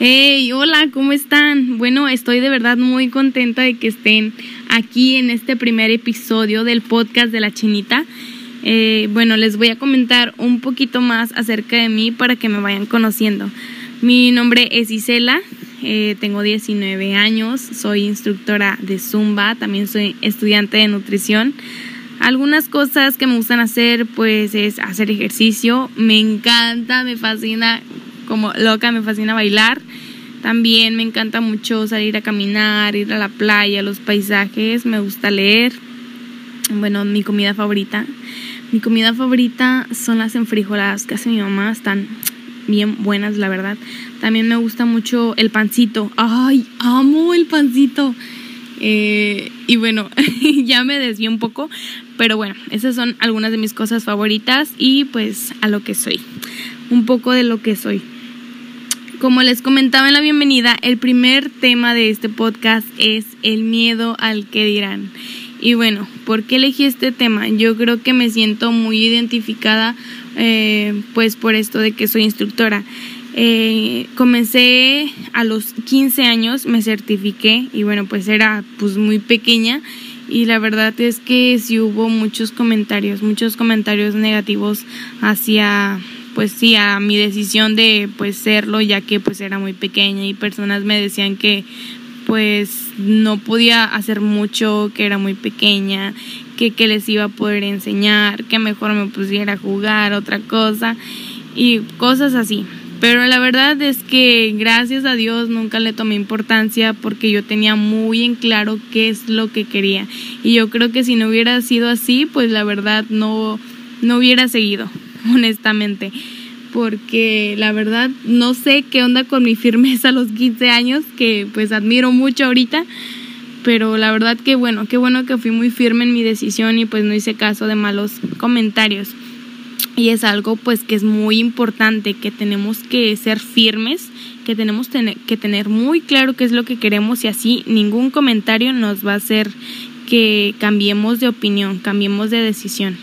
Hey, hola, ¿cómo están? Bueno, estoy de verdad muy contenta de que estén aquí en este primer episodio del podcast de la chinita. Eh, bueno, les voy a comentar un poquito más acerca de mí para que me vayan conociendo. Mi nombre es Isela, eh, tengo 19 años, soy instructora de Zumba, también soy estudiante de nutrición. Algunas cosas que me gustan hacer pues es hacer ejercicio, me encanta, me fascina como loca, me fascina bailar. También me encanta mucho salir a caminar, ir a la playa, los paisajes, me gusta leer. Bueno, mi comida favorita. Mi comida favorita son las enfrijoladas que hace mi mamá, están bien buenas, la verdad. También me gusta mucho el pancito. Ay, amo el pancito. Eh, y bueno, ya me desvié un poco, pero bueno, esas son algunas de mis cosas favoritas y pues a lo que soy. Un poco de lo que soy. Como les comentaba en la bienvenida, el primer tema de este podcast es el miedo al que dirán. Y bueno, ¿por qué elegí este tema? Yo creo que me siento muy identificada eh, pues por esto de que soy instructora. Eh, comencé a los 15 años, me certifiqué y bueno, pues era pues muy pequeña y la verdad es que sí hubo muchos comentarios, muchos comentarios negativos hacia pues sí a mi decisión de pues serlo ya que pues era muy pequeña y personas me decían que pues no podía hacer mucho, que era muy pequeña, que, que les iba a poder enseñar, que mejor me pusiera a jugar otra cosa y cosas así. Pero la verdad es que gracias a Dios nunca le tomé importancia porque yo tenía muy en claro qué es lo que quería. Y yo creo que si no hubiera sido así, pues la verdad no, no hubiera seguido, honestamente. Porque la verdad no sé qué onda con mi firmeza a los 15 años, que pues admiro mucho ahorita. Pero la verdad que bueno, qué bueno que fui muy firme en mi decisión y pues no hice caso de malos comentarios y es algo pues que es muy importante que tenemos que ser firmes que tenemos que tener muy claro qué es lo que queremos y así ningún comentario nos va a hacer que cambiemos de opinión cambiemos de decisión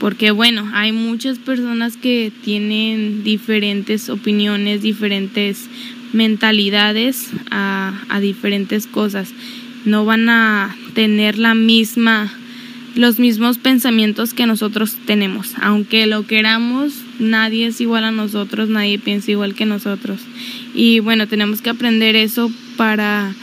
porque bueno hay muchas personas que tienen diferentes opiniones diferentes mentalidades a, a diferentes cosas no van a tener la misma los mismos pensamientos que nosotros tenemos. Aunque lo queramos, nadie es igual a nosotros, nadie piensa igual que nosotros. Y bueno, tenemos que aprender eso para,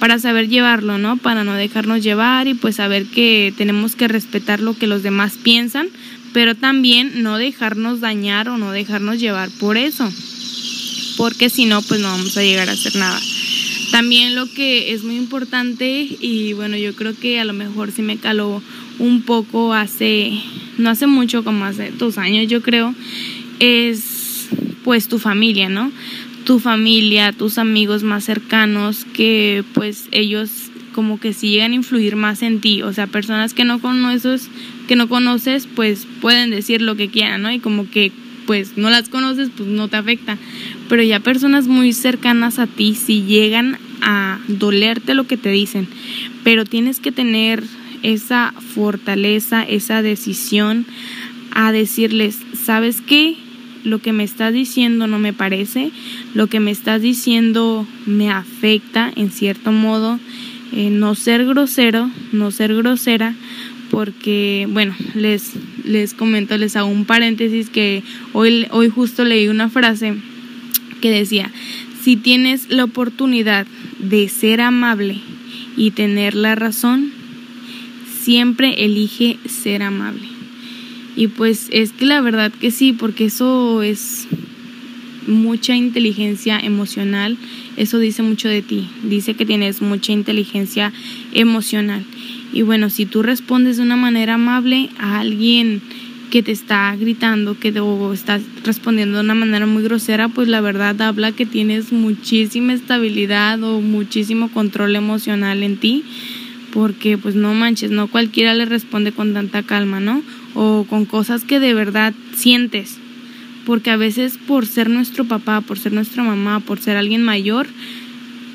para saber llevarlo, ¿no? Para no dejarnos llevar y pues saber que tenemos que respetar lo que los demás piensan, pero también no dejarnos dañar o no dejarnos llevar por eso. Porque si no, pues no vamos a llegar a hacer nada. También lo que es muy importante y bueno, yo creo que a lo mejor sí me caló un poco hace, no hace mucho, como hace dos años yo creo, es pues tu familia, ¿no? Tu familia, tus amigos más cercanos, que pues ellos como que sí llegan a influir más en ti, o sea, personas que no conoces, que no conoces, pues pueden decir lo que quieran, ¿no? Y como que pues no las conoces, pues no te afecta. Pero ya personas muy cercanas a ti sí llegan a dolerte lo que te dicen. Pero tienes que tener esa fortaleza, esa decisión a decirles, ¿sabes qué? Lo que me estás diciendo no me parece, lo que me estás diciendo me afecta en cierto modo, eh, no ser grosero, no ser grosera, porque, bueno, les, les comento, les hago un paréntesis que hoy, hoy justo leí una frase que decía, si tienes la oportunidad de ser amable y tener la razón, siempre elige ser amable. Y pues es que la verdad que sí, porque eso es mucha inteligencia emocional, eso dice mucho de ti, dice que tienes mucha inteligencia emocional. Y bueno, si tú respondes de una manera amable a alguien que te está gritando, que o estás respondiendo de una manera muy grosera, pues la verdad habla que tienes muchísima estabilidad o muchísimo control emocional en ti porque pues no manches, no cualquiera le responde con tanta calma, ¿no? O con cosas que de verdad sientes, porque a veces por ser nuestro papá, por ser nuestra mamá, por ser alguien mayor,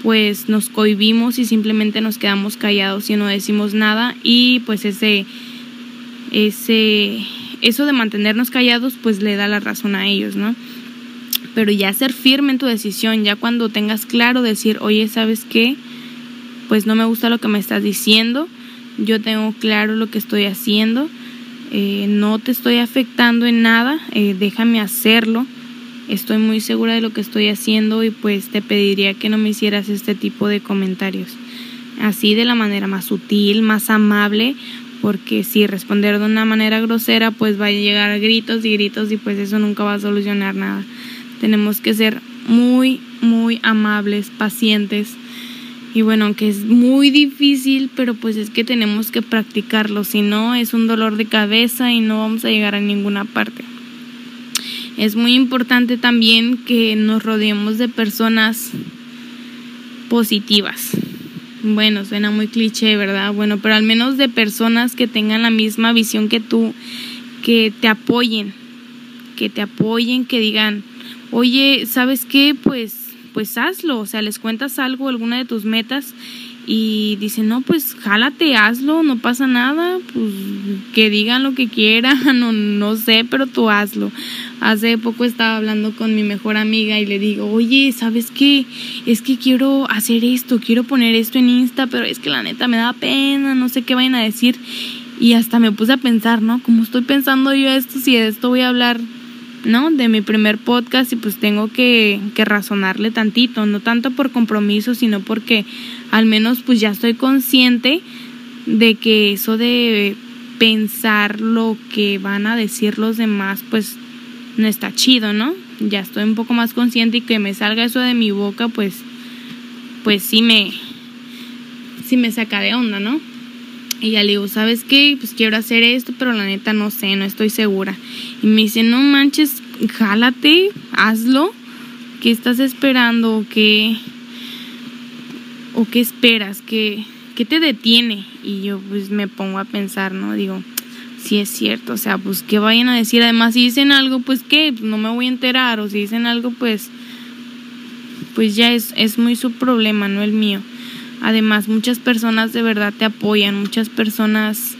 pues nos cohibimos y simplemente nos quedamos callados y no decimos nada y pues ese ese eso de mantenernos callados pues le da la razón a ellos, ¿no? pero ya ser firme en tu decisión, ya cuando tengas claro decir, oye, ¿sabes qué? Pues no me gusta lo que me estás diciendo, yo tengo claro lo que estoy haciendo, eh, no te estoy afectando en nada, eh, déjame hacerlo, estoy muy segura de lo que estoy haciendo y pues te pediría que no me hicieras este tipo de comentarios. Así de la manera más sutil, más amable, porque si responder de una manera grosera pues va a llegar a gritos y gritos y pues eso nunca va a solucionar nada. Tenemos que ser muy, muy amables, pacientes. Y bueno, aunque es muy difícil, pero pues es que tenemos que practicarlo, si no es un dolor de cabeza y no vamos a llegar a ninguna parte. Es muy importante también que nos rodeemos de personas positivas, bueno, suena muy cliché, ¿verdad? Bueno, pero al menos de personas que tengan la misma visión que tú, que te apoyen, que te apoyen, que digan, oye, ¿sabes qué? Pues, pues hazlo, o sea, les cuentas algo, alguna de tus metas y dicen, no, pues jálate, hazlo, no pasa nada, pues que digan lo que quieran, no, no sé, pero tú hazlo. Hace poco estaba hablando con mi mejor amiga y le digo, oye, ¿sabes qué? Es que quiero hacer esto, quiero poner esto en Insta, pero es que la neta me da pena, no sé qué vayan a decir. Y hasta me puse a pensar, ¿no? Como estoy pensando yo esto, si de esto voy a hablar, ¿no? De mi primer podcast y pues tengo que, que razonarle tantito, no tanto por compromiso, sino porque al menos pues ya estoy consciente de que eso de pensar lo que van a decir los demás, pues no está chido, ¿no? Ya estoy un poco más consciente y que me salga eso de mi boca, pues, pues sí me, sí me saca de onda, ¿no? Y ya le digo, ¿sabes qué? Pues quiero hacer esto, pero la neta no sé, no estoy segura. Y me dice, no manches, jálate, hazlo. ¿Qué estás esperando? ¿O qué, o qué esperas? ¿Qué, ¿Qué te detiene? Y yo pues me pongo a pensar, ¿no? Digo, si es cierto, o sea, pues que vayan a decir, además si dicen algo, pues qué, pues, no me voy a enterar, o si dicen algo, pues, pues ya es, es muy su problema, no el mío. Además, muchas personas de verdad te apoyan, muchas personas,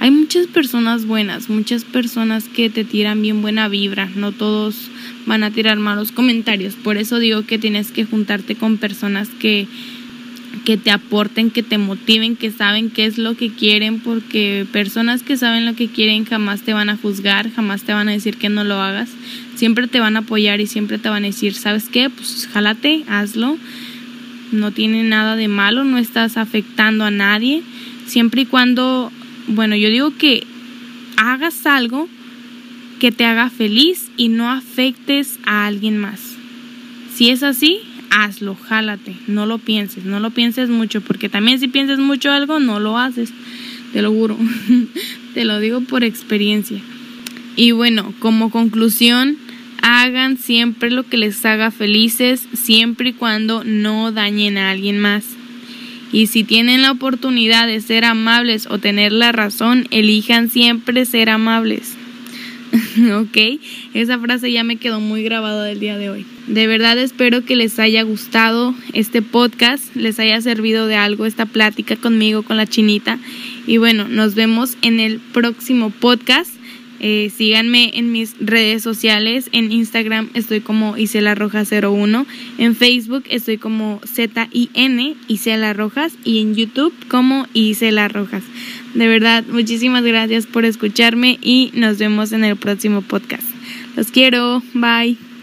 hay muchas personas buenas, muchas personas que te tiran bien buena vibra, no todos van a tirar malos comentarios, por eso digo que tienes que juntarte con personas que que te aporten, que te motiven, que saben qué es lo que quieren, porque personas que saben lo que quieren jamás te van a juzgar, jamás te van a decir que no lo hagas, siempre te van a apoyar y siempre te van a decir, ¿sabes qué? Pues jálate, hazlo, no tiene nada de malo, no estás afectando a nadie, siempre y cuando, bueno, yo digo que hagas algo que te haga feliz y no afectes a alguien más. Si es así, hazlo, jálate, no lo pienses, no lo pienses mucho, porque también si piensas mucho algo, no lo haces, te lo juro, te lo digo por experiencia. Y bueno, como conclusión, hagan siempre lo que les haga felices, siempre y cuando no dañen a alguien más. Y si tienen la oportunidad de ser amables o tener la razón, elijan siempre ser amables. ¿ok? Esa frase ya me quedó muy grabada del día de hoy. De verdad espero que les haya gustado este podcast, les haya servido de algo esta plática conmigo, con la chinita. Y bueno, nos vemos en el próximo podcast. Eh, síganme en mis redes sociales. En Instagram estoy como Isela Rojas 01. En Facebook estoy como Z-I-N Isela Rojas. Y en YouTube como Isela Rojas. De verdad, muchísimas gracias por escucharme y nos vemos en el próximo podcast. Los quiero. Bye.